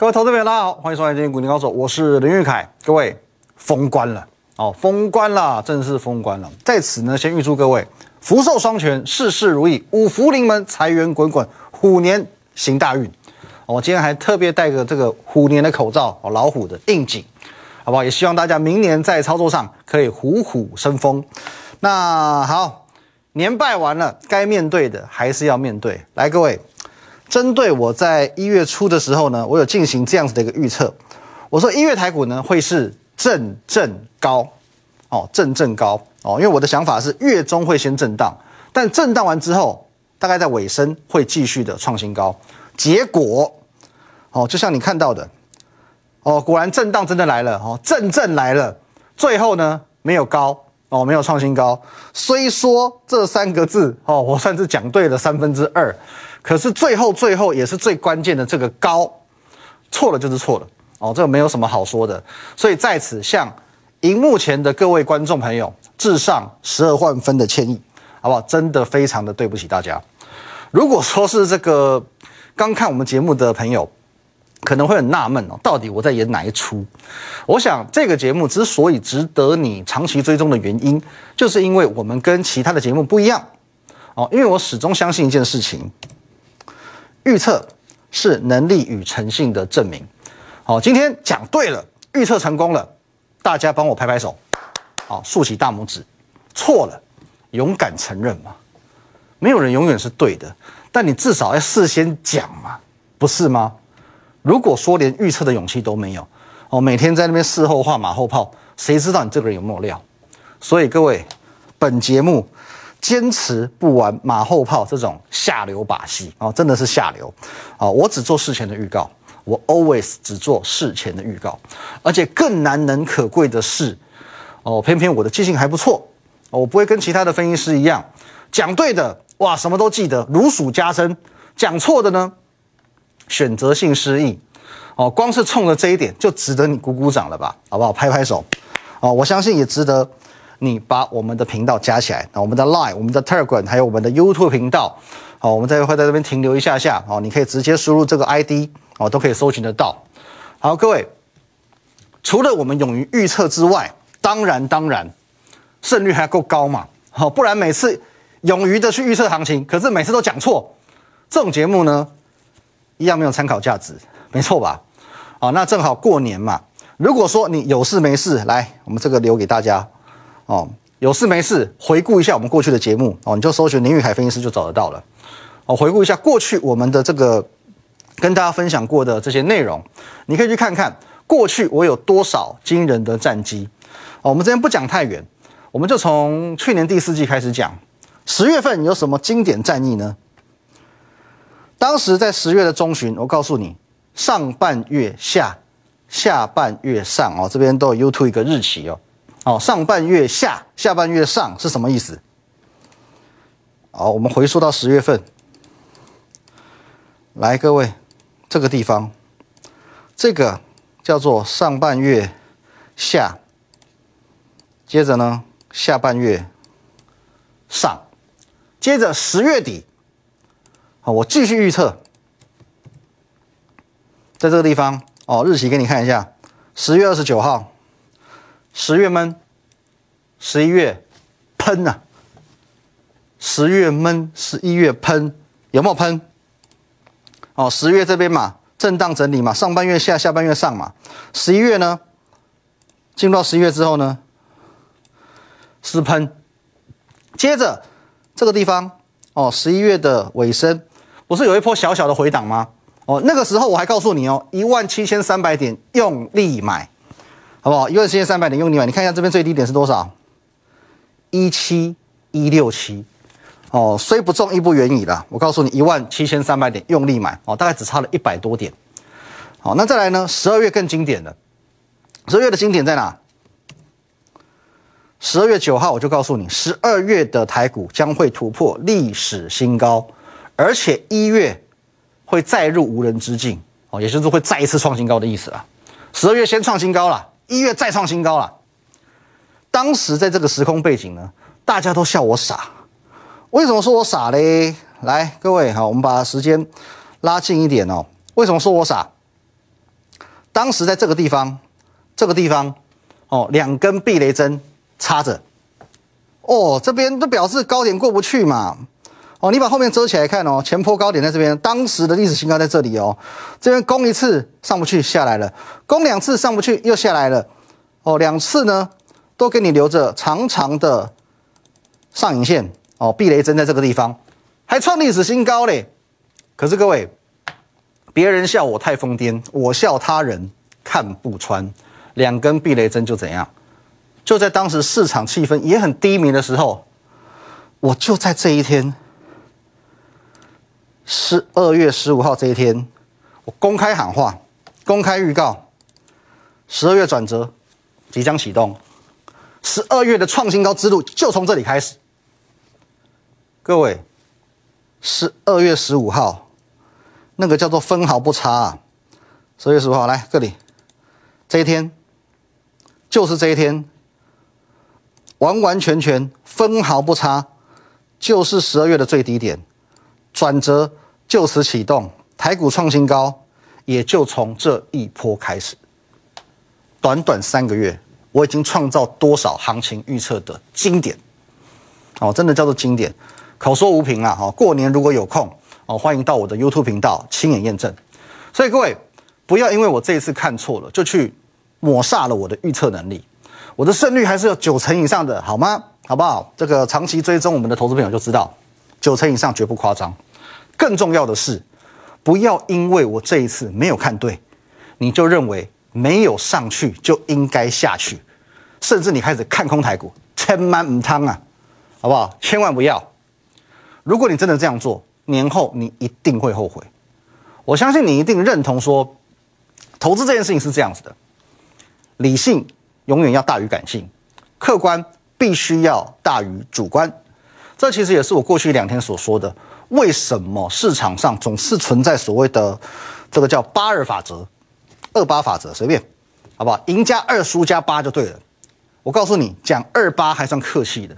各位投资朋友，大家好，欢迎收看今天股民高手，我是林玉凯。各位封关了哦，封关了，正式封关了。在此呢，先预祝各位福寿双全，事事如意，五福临门，财源滚滚，虎年行大运。我今天还特别戴个这个虎年的口罩，老虎的应景，好不好？也希望大家明年在操作上可以虎虎生风。那好，年拜完了，该面对的还是要面对。来，各位。针对我在一月初的时候呢，我有进行这样子的一个预测，我说一月台股呢会是震震高，哦，震震高哦，因为我的想法是月中会先震荡，但震荡完之后，大概在尾声会继续的创新高。结果，哦，就像你看到的，哦，果然震荡真的来了，哦，震震来了，最后呢没有高，哦，没有创新高。虽说这三个字，哦，我算是讲对了三分之二。可是最后最后也是最关键的这个高，错了就是错了哦，这个没有什么好说的。所以在此向荧幕前的各位观众朋友致上十二万分的歉意，好不好？真的非常的对不起大家。如果说是这个刚看我们节目的朋友，可能会很纳闷哦，到底我在演哪一出？我想这个节目之所以值得你长期追踪的原因，就是因为我们跟其他的节目不一样哦，因为我始终相信一件事情。预测是能力与诚信的证明。好，今天讲对了，预测成功了，大家帮我拍拍手，好，竖起大拇指。错了，勇敢承认嘛。没有人永远是对的，但你至少要事先讲嘛，不是吗？如果说连预测的勇气都没有，哦，每天在那边事后画马后炮，谁知道你这个人有没有料？所以各位，本节目。坚持不玩马后炮这种下流把戏啊，真的是下流啊！我只做事前的预告，我 always 只做事前的预告，而且更难能可贵的是，哦，偏偏我的记性还不错，我不会跟其他的分析师一样，讲对的哇什么都记得如数家珍，讲错的呢选择性失忆，哦，光是冲着这一点就值得你鼓鼓掌了吧，好不好？拍拍手，哦，我相信也值得。你把我们的频道加起来，那我们的 Line、我们的 Telegram 还有我们的 YouTube 频道，好，我们再会在这边停留一下下，好，你可以直接输入这个 ID，哦，都可以搜寻得到。好，各位，除了我们勇于预测之外，当然当然，胜率还够高嘛，好，不然每次勇于的去预测行情，可是每次都讲错，这种节目呢，一样没有参考价值，没错吧？好，那正好过年嘛，如果说你有事没事，来，我们这个留给大家。哦，有事没事回顾一下我们过去的节目哦，你就搜寻林玉凯分析师就找得到了。哦，回顾一下过去我们的这个跟大家分享过的这些内容，你可以去看看过去我有多少惊人的战绩。哦，我们这边不讲太远，我们就从去年第四季开始讲。十月份有什么经典战役呢？当时在十月的中旬，我告诉你，上半月下，下半月上哦，这边都有 YouTube 一个日期哦。哦，上半月下，下半月上是什么意思？好，我们回溯到十月份，来，各位，这个地方，这个叫做上半月下，接着呢，下半月上，接着十月底，好，我继续预测，在这个地方，哦，日期给你看一下，十月二十九号。十月闷，十一月喷呐。十月闷，十一月喷，有没有喷？哦，十月这边嘛，震荡整理嘛，上半月下，下半月上嘛。十一月呢，进入到十一月之后呢，是喷。接着这个地方，哦，十一月的尾声，不是有一波小小的回档吗？哦，那个时候我还告诉你哦，一万七千三百点用力买。好不好？一万七千三百点用你买，你看一下这边最低点是多少？一七一六七，哦，虽不中亦不远矣了。我告诉你，一万七千三百点用力买，哦，大概只差了一百多点。好，那再来呢？十二月更经典了。十二月的经典在哪？十二月九号我就告诉你，十二月的台股将会突破历史新高，而且一月会再入无人之境，哦，也就是会再一次创新高的意思了。十二月先创新高了。一月再创新高了，当时在这个时空背景呢，大家都笑我傻。为什么说我傻嘞？来，各位好，我们把时间拉近一点哦。为什么说我傻？当时在这个地方，这个地方，哦，两根避雷针插着，哦，这边都表示高点过不去嘛，哦，你把后面遮起来看哦，前坡高点在这边，当时的历史新高在这里哦，这边攻一次上不去下来了，攻两次上不去又下来了，哦，两次呢都给你留着长长的上影线，哦，避雷针在这个地方，还创历史新高嘞，可是各位。别人笑我太疯癫，我笑他人看不穿。两根避雷针就怎样？就在当时市场气氛也很低迷的时候，我就在这一天，十二月十五号这一天，我公开喊话，公开预告，十二月转折即将启动，十二月的创新高之路就从这里开始。各位，十二月十五号。那个叫做分毫不差啊！十月十五号来这里，这一天就是这一天，完完全全分毫不差，就是十二月的最低点，转折就此启动，台股创新高，也就从这一波开始。短短三个月，我已经创造多少行情预测的经典？哦，真的叫做经典，口说无凭啊！哈，过年如果有空。哦，欢迎到我的 YouTube 频道亲眼验证。所以各位，不要因为我这一次看错了，就去抹煞了我的预测能力。我的胜率还是有九成以上的，好吗？好不好？这个长期追踪我们的投资朋友就知道，九成以上绝不夸张。更重要的是，不要因为我这一次没有看对，你就认为没有上去就应该下去，甚至你开始看空台股，千万唔汤啊，好不好？千万不要。如果你真的这样做，年后你一定会后悔，我相信你一定认同说，投资这件事情是这样子的，理性永远要大于感性，客观必须要大于主观，这其实也是我过去两天所说的，为什么市场上总是存在所谓的这个叫八二法则、二八法则，随便，好不好？赢家二，输家八就对了。我告诉你，讲二八还算客气的，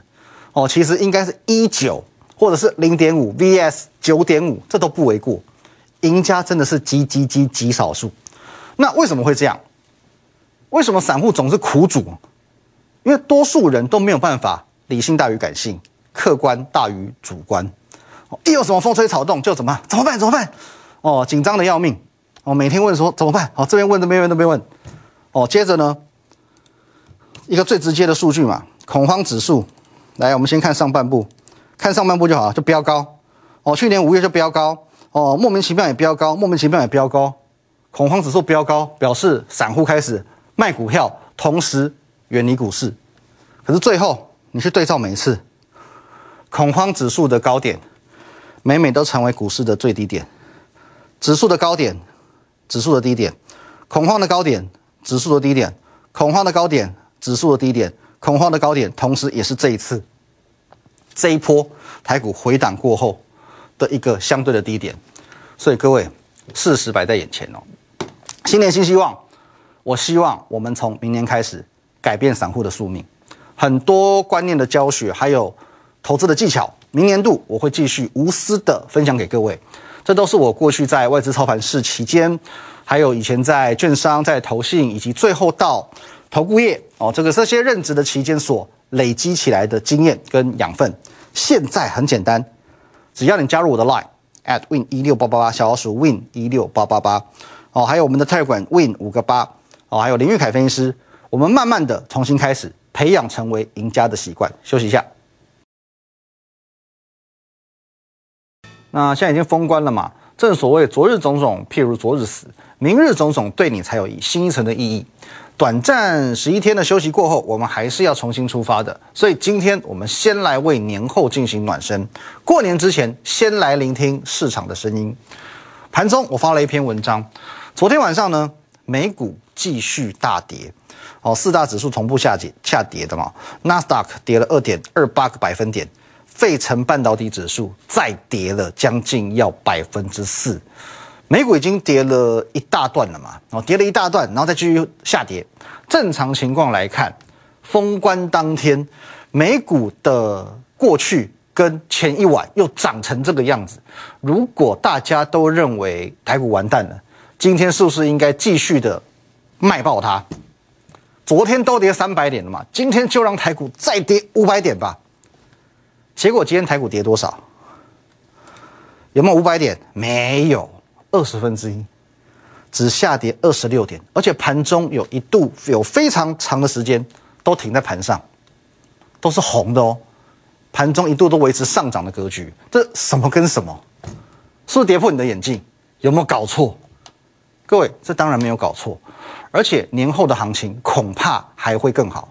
哦，其实应该是一九。或者是零点五 vs 九点五，这都不为过。赢家真的是极极极极少数。那为什么会这样？为什么散户总是苦主？因为多数人都没有办法理性大于感性，客观大于主观。一有什么风吹草动就怎么怎么办？怎么办？哦，紧张的要命。哦，每天问说怎么办？好，这边问，那边问，那边问。哦，接着呢，一个最直接的数据嘛，恐慌指数。来，我们先看上半部。看上半部就好，就飙高哦。去年五月就飙高哦，莫名其妙也飙高，莫名其妙也飙高，恐慌指数飙高，表示散户开始卖股票，同时远离股市。可是最后你去对照每一次，恐慌指数的高点，每每都成为股市的最低点；指数的高点，指数的低点；恐慌的高点，指数的低点；恐慌的高点，指数的低点；恐慌的高点，同时也是这一次。这一波台股回档过后的一个相对的低点，所以各位，事实摆在眼前哦。新年新希望，我希望我们从明年开始改变散户的宿命，很多观念的教学，还有投资的技巧，明年度我会继续无私的分享给各位。这都是我过去在外资操盘室期间，还有以前在券商、在投信，以及最后到投顾业哦，这个这些任职的期间所累积起来的经验跟养分。现在很简单，只要你加入我的 Line at win 一六八八八小老鼠 win 一六八八八哦，还有我们的 Telegram win 五个八哦，还有林玉凯分析师，我们慢慢的重新开始培养成为赢家的习惯。休息一下，那现在已经封关了嘛？正所谓昨日种种，譬如昨日死，明日种种，对你才有新一层的意义。短暂十一天的休息过后，我们还是要重新出发的。所以今天我们先来为年后进行暖身。过年之前，先来聆听市场的声音。盘中我发了一篇文章，昨天晚上呢，美股继续大跌，哦，四大指数同步下跌下跌的嘛。纳斯达克跌了二点二八个百分点，费城半导体指数再跌了将近要百分之四。美股已经跌了一大段了嘛，哦，跌了一大段，然后再继续下跌。正常情况来看，封关当天，美股的过去跟前一晚又涨成这个样子。如果大家都认为台股完蛋了，今天是不是应该继续的卖爆它。昨天都跌三百点了嘛，今天就让台股再跌五百点吧。结果今天台股跌多少？有没有五百点？没有，二十分之一，只下跌二十六点，而且盘中有一度有非常长的时间都停在盘上，都是红的哦。盘中一度都维持上涨的格局，这什么跟什么？是不是跌破你的眼镜？有没有搞错？各位，这当然没有搞错。而且年后的行情恐怕还会更好。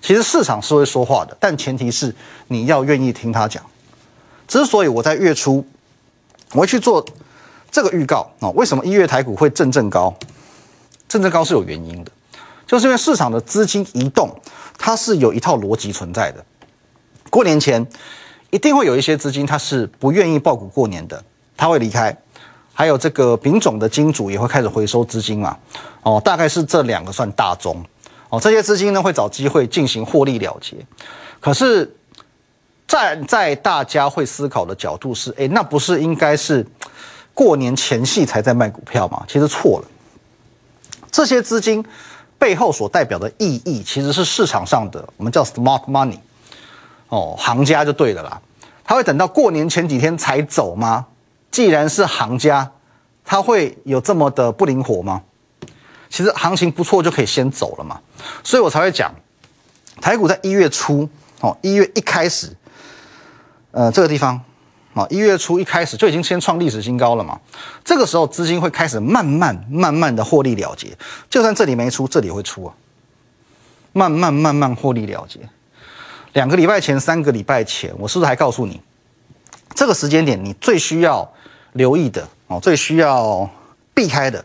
其实市场是会说话的，但前提是你要愿意听他讲。之所以我在月初我会去做这个预告啊，为什么一月台股会震震高？震震高是有原因的，就是因为市场的资金移动，它是有一套逻辑存在的。过年前一定会有一些资金，它是不愿意报股过年的，它会离开。还有这个丙种的金主也会开始回收资金嘛？哦，大概是这两个算大宗哦。这些资金呢会找机会进行获利了结。可是站在大家会思考的角度是，哎，那不是应该是过年前夕才在卖股票吗？其实错了。这些资金背后所代表的意义，其实是市场上的我们叫 smart money 哦，行家就对了啦。他会等到过年前几天才走吗？既然是行家，他会有这么的不灵活吗？其实行情不错就可以先走了嘛，所以我才会讲，台股在一月初，哦，一月一开始，呃，这个地方，啊，一月初一开始就已经先创历史新高了嘛。这个时候资金会开始慢慢慢慢的获利了结，就算这里没出，这里会出啊，慢慢慢慢获利了结。两个礼拜前、三个礼拜前，我是不是还告诉你，这个时间点你最需要？留意的哦，最需要避开的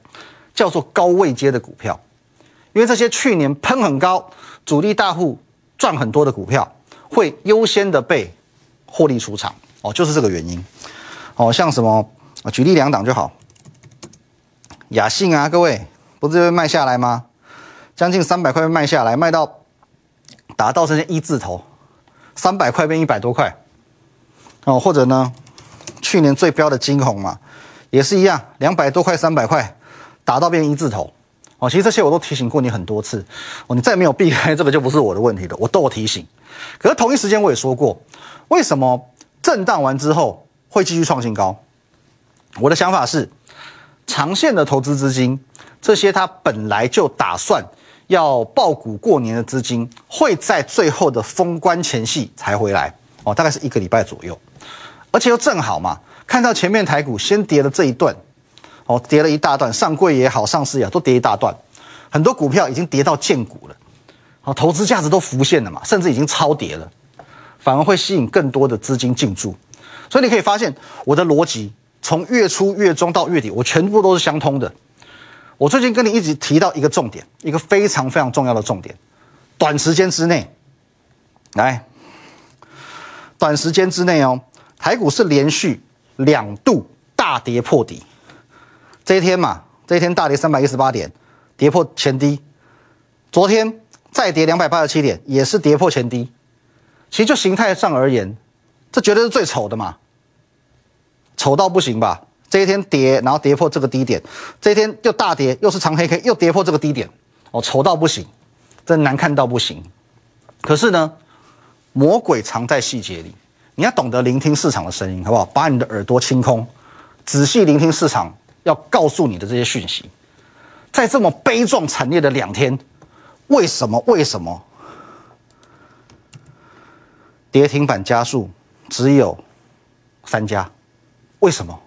叫做高位接的股票，因为这些去年喷很高、主力大户赚很多的股票，会优先的被获利出场哦，就是这个原因哦。像什么举例两档就好，雅信啊，各位不是被卖下来吗？将近三百块被卖下来，卖到达到这些一字头，三百块变一百多块哦，或者呢？去年最标的金红嘛，也是一样，两百多块、三百块，打到变一字头哦。其实这些我都提醒过你很多次哦，你再没有避开，这个就不是我的问题了，我都有提醒。可是同一时间我也说过，为什么震荡完之后会继续创新高？我的想法是，长线的投资资金，这些它本来就打算要爆股过年的资金，会在最后的封关前夕才回来哦，大概是一个礼拜左右。而且又正好嘛，看到前面台股先跌了这一段，哦，跌了一大段，上柜也好，上市也好，都跌一大段，很多股票已经跌到见股了，好，投资价值都浮现了嘛，甚至已经超跌了，反而会吸引更多的资金进驻。所以你可以发现我的逻辑，从月初、月中到月底，我全部都是相通的。我最近跟你一直提到一个重点，一个非常非常重要的重点，短时间之内，来，短时间之内哦。台股是连续两度大跌破底，这一天嘛，这一天大跌三百一十八点，跌破前低。昨天再跌两百八十七点，也是跌破前低。其实就形态上而言，这绝对是最丑的嘛，丑到不行吧？这一天跌，然后跌破这个低点，这一天又大跌，又是长黑 K，又跌破这个低点，哦，丑到不行，真难看到不行。可是呢，魔鬼藏在细节里。你要懂得聆听市场的声音，好不好？把你的耳朵清空，仔细聆听市场要告诉你的这些讯息。在这么悲壮惨烈的两天，为什么？为什么跌停板加速只有三家？为什么？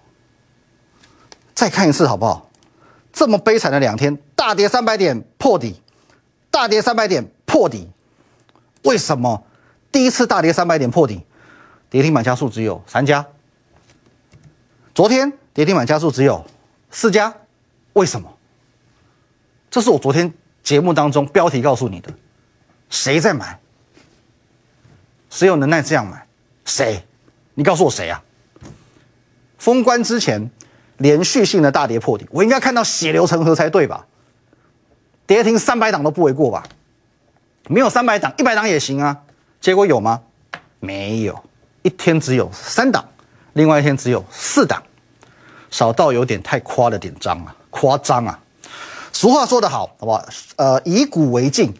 再看一次好不好？这么悲惨的两天，大跌三百点破底，大跌三百点破底，为什么？第一次大跌三百点破底。跌停板加速只有三家，昨天跌停板加速只有四家，为什么？这是我昨天节目当中标题告诉你的，谁在买？谁有能耐这样买？谁？你告诉我谁啊？封关之前连续性的大跌破底，我应该看到血流成河才对吧？跌停三百档都不为过吧？没有三百档，一百档也行啊。结果有吗？没有。一天只有三档，另外一天只有四档，少到有点太夸了点张啊，夸张啊！俗话说得好，好不好？呃，以古为镜，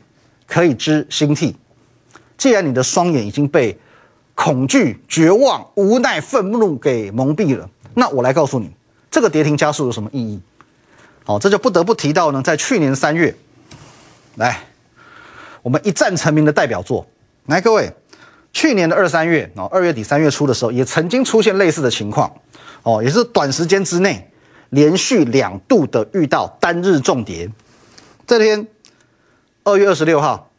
可以知兴替。既然你的双眼已经被恐惧、绝望、无奈、愤怒给蒙蔽了，那我来告诉你，这个跌停加速有什么意义？好，这就不得不提到呢，在去年三月，来，我们一战成名的代表作，来各位，去年的二三月哦，二月底三月初的时候，也曾经出现类似的情况，哦，也是短时间之内连续两度的遇到单日重跌。这天二月二十六号，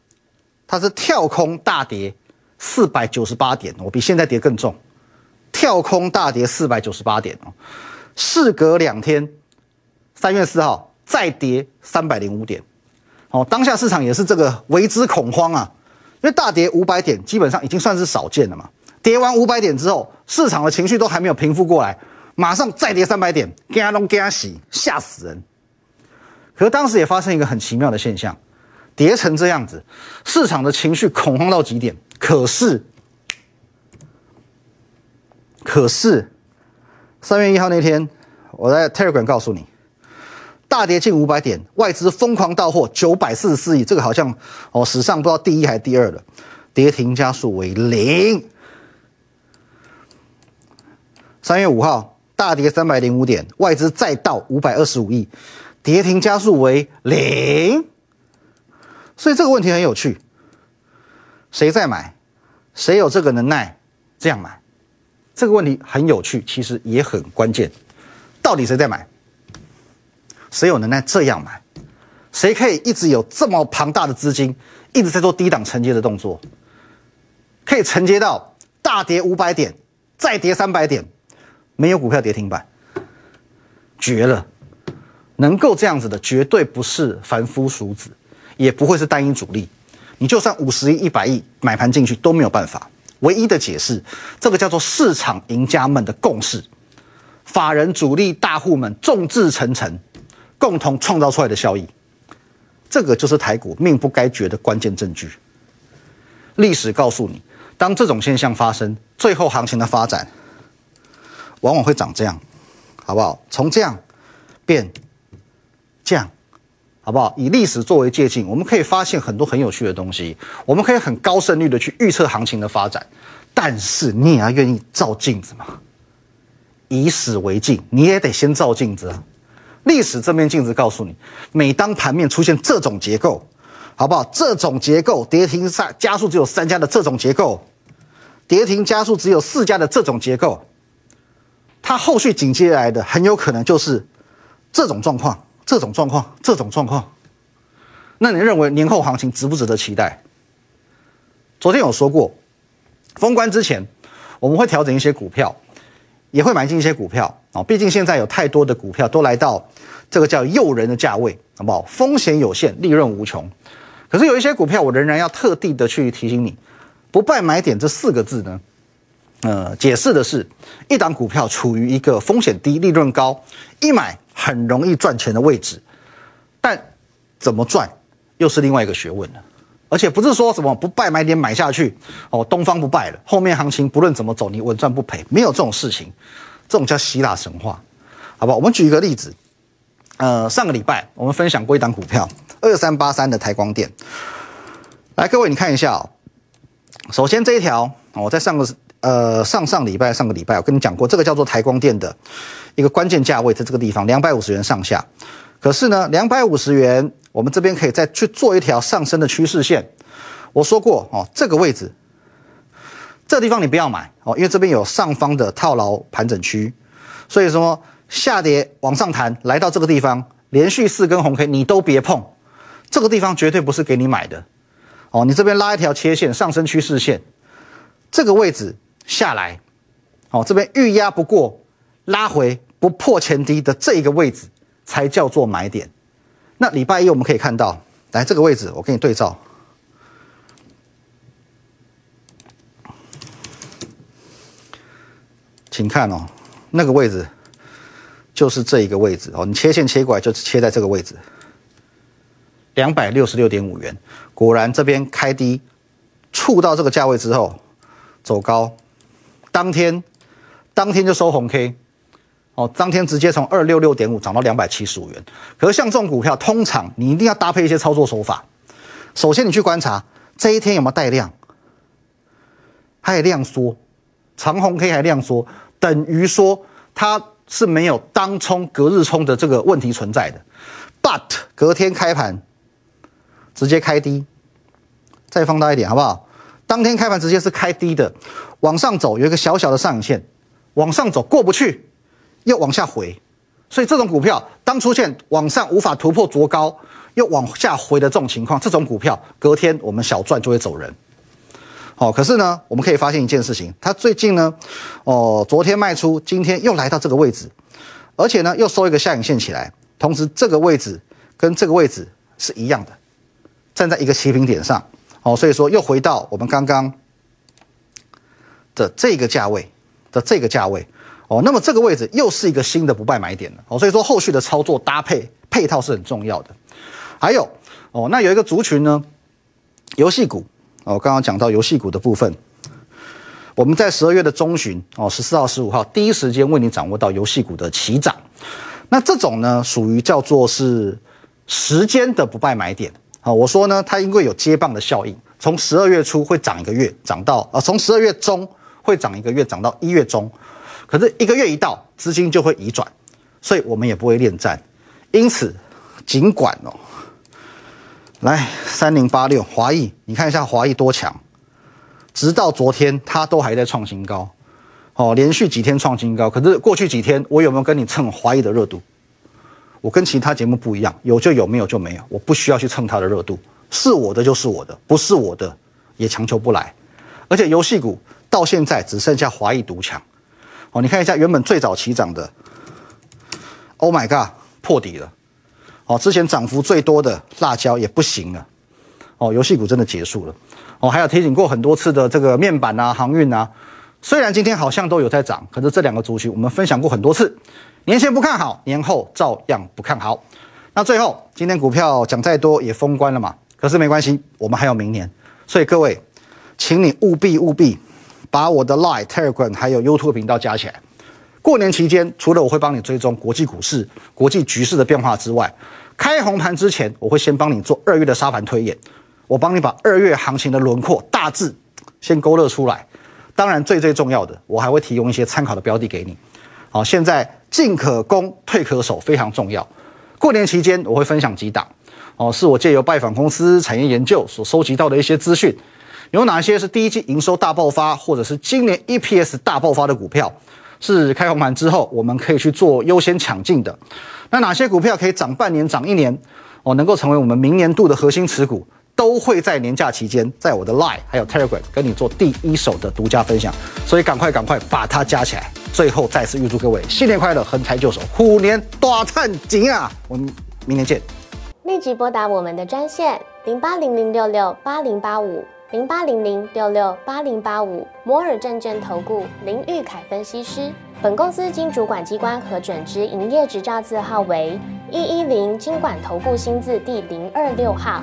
它是跳空大跌四百九十八点，我比现在跌更重，跳空大跌四百九十八点哦，事隔两天。三月四号再跌三百零五点，哦，当下市场也是这个为之恐慌啊，因为大跌五百点基本上已经算是少见了嘛。跌完五百点之后，市场的情绪都还没有平复过来，马上再跌三百点，给龙给他洗，吓死人。可是当时也发生一个很奇妙的现象，跌成这样子，市场的情绪恐慌到极点。可是，可是三月一号那天，我在 Telegram 告诉你。大跌近五百点，外资疯狂到货九百四十四亿，这个好像哦史上不知道第一还是第二了。跌停加速为零。三月五号大跌三百零五点，外资再到五百二十五亿，跌停加速为零。所以这个问题很有趣，谁在买？谁有这个能耐这样买？这个问题很有趣，其实也很关键。到底谁在买？谁有能耐这样买？谁可以一直有这么庞大的资金，一直在做低档承接的动作，可以承接到大跌五百点，再跌三百点，没有股票跌停板，绝了！能够这样子的，绝对不是凡夫俗子，也不会是单一主力。你就算五十亿、一百亿买盘进去都没有办法。唯一的解释，这个叫做市场赢家们的共识，法人主力大户们众志成城。共同创造出来的效益，这个就是台股命不该绝的关键证据。历史告诉你，当这种现象发生，最后行情的发展往往会长这样，好不好？从这样变这样，好不好？以历史作为借鉴，我们可以发现很多很有趣的东西。我们可以很高胜率的去预测行情的发展，但是你也要愿意照镜子嘛。以史为镜，你也得先照镜子啊。历史这面镜子告诉你，每当盘面出现这种结构，好不好？这种结构跌停三加速只有三家的这种结构，跌停加速只有四家的这种结构，它后续紧接来的很有可能就是这种状况、这种状况、这种状况。那你认为年后行情值不值得期待？昨天有说过，封关之前我们会调整一些股票。也会买进一些股票啊，毕竟现在有太多的股票都来到这个叫诱人的价位，好不好？风险有限，利润无穷。可是有一些股票，我仍然要特地的去提醒你，不败买点这四个字呢，呃，解释的是一档股票处于一个风险低、利润高、一买很容易赚钱的位置，但怎么赚又是另外一个学问了。而且不是说什么不败买点买下去哦，东方不败了，后面行情不论怎么走，你稳赚不赔，没有这种事情，这种叫希腊神话，好不好？我们举一个例子，呃，上个礼拜我们分享过一档股票二三八三的台光电，来各位你看一下哦，首先这一条我在上个呃上上礼拜上个礼拜我跟你讲过，这个叫做台光电的一个关键价位在这个地方两百五十元上下，可是呢两百五十元。我们这边可以再去做一条上升的趋势线。我说过哦，这个位置，这地方你不要买哦，因为这边有上方的套牢盘整区，所以说下跌往上弹，来到这个地方，连续四根红 K 你都别碰，这个地方绝对不是给你买的哦。你这边拉一条切线上升趋势线，这个位置下来，哦，这边预压不过，拉回不破前低的这一个位置才叫做买点。那礼拜一我们可以看到，来这个位置，我给你对照，请看哦，那个位置就是这一个位置哦，你切线切过来就切在这个位置，两百六十六点五元，果然这边开低，触到这个价位之后走高，当天当天就收红 K，哦，当天直接从二六六点五涨到两百七十五元。可是像这种股票，通常你一定要搭配一些操作手法。首先，你去观察这一天有没有带量，它也量缩，长红 K 还量缩，等于说它是没有当冲隔日冲的这个问题存在的。But 隔天开盘直接开低，再放大一点好不好？当天开盘直接是开低的，往上走有一个小小的上影线，往上走过不去，又往下回，所以这种股票当出现往上无法突破卓高，又往下回的这种情况，这种股票隔天我们小赚就会走人。好，可是呢，我们可以发现一件事情，它最近呢，哦，昨天卖出，今天又来到这个位置，而且呢又收一个下影线起来，同时这个位置跟这个位置是一样的，站在一个起平点上。哦，所以说又回到我们刚刚的这个价位的这个价位哦，那么这个位置又是一个新的不败买点了哦，所以说后续的操作搭配配套是很重要的。还有哦，那有一个族群呢，游戏股哦，刚刚讲到游戏股的部分，我们在十二月的中旬哦，十四号、十五号第一时间为你掌握到游戏股的起涨，那这种呢属于叫做是时间的不败买点。啊，我说呢，它因为有接棒的效应，从十二月初会涨一个月，涨到啊，从十二月中会涨一个月，涨到一月中，可是一个月一到，资金就会移转，所以我们也不会恋战。因此，尽管哦，来三零八六华裔，你看一下华裔多强，直到昨天它都还在创新高，哦，连续几天创新高。可是过去几天我有没有跟你蹭华裔的热度？我跟其他节目不一样，有就有，没有就没有，我不需要去蹭它的热度，是我的就是我的，不是我的也强求不来。而且游戏股到现在只剩下华裔独强，哦，你看一下原本最早起涨的，Oh my god，破底了，哦，之前涨幅最多的辣椒也不行了，哦，游戏股真的结束了，哦，还有提醒过很多次的这个面板啊、航运啊，虽然今天好像都有在涨，可是这两个族群我们分享过很多次。年前不看好，年后照样不看好。那最后，今天股票讲再多也封关了嘛？可是没关系，我们还有明年。所以各位，请你务必务必把我的 Line、Telegram 还有 YouTube 频道加起来。过年期间，除了我会帮你追踪国际股市、国际局势的变化之外，开红盘之前，我会先帮你做二月的沙盘推演。我帮你把二月行情的轮廓大致先勾勒出来。当然，最最重要的，我还会提供一些参考的标的给你。好，现在进可攻，退可守，非常重要。过年期间我会分享几档，哦，是我借由拜访公司产业研究所收集到的一些资讯，有哪些是第一季营收大爆发，或者是今年 EPS 大爆发的股票，是开红盘之后我们可以去做优先抢进的。那哪些股票可以涨半年、涨一年，哦，能够成为我们明年度的核心持股？都会在年假期间，在我的 Line 还有 Telegram 跟你做第一手的独家分享，所以赶快赶快把它加起来。最后再次预祝各位新年快乐，横财就手，虎年大赚钱啊！我们明年见。立即拨打我们的专线零八零零六六八零八五零八零零六六八零八五摩尔证券投顾林玉凯分析师。本公司经主管机关核准之营业执照字号为一一零金管投顾新字第零二六号。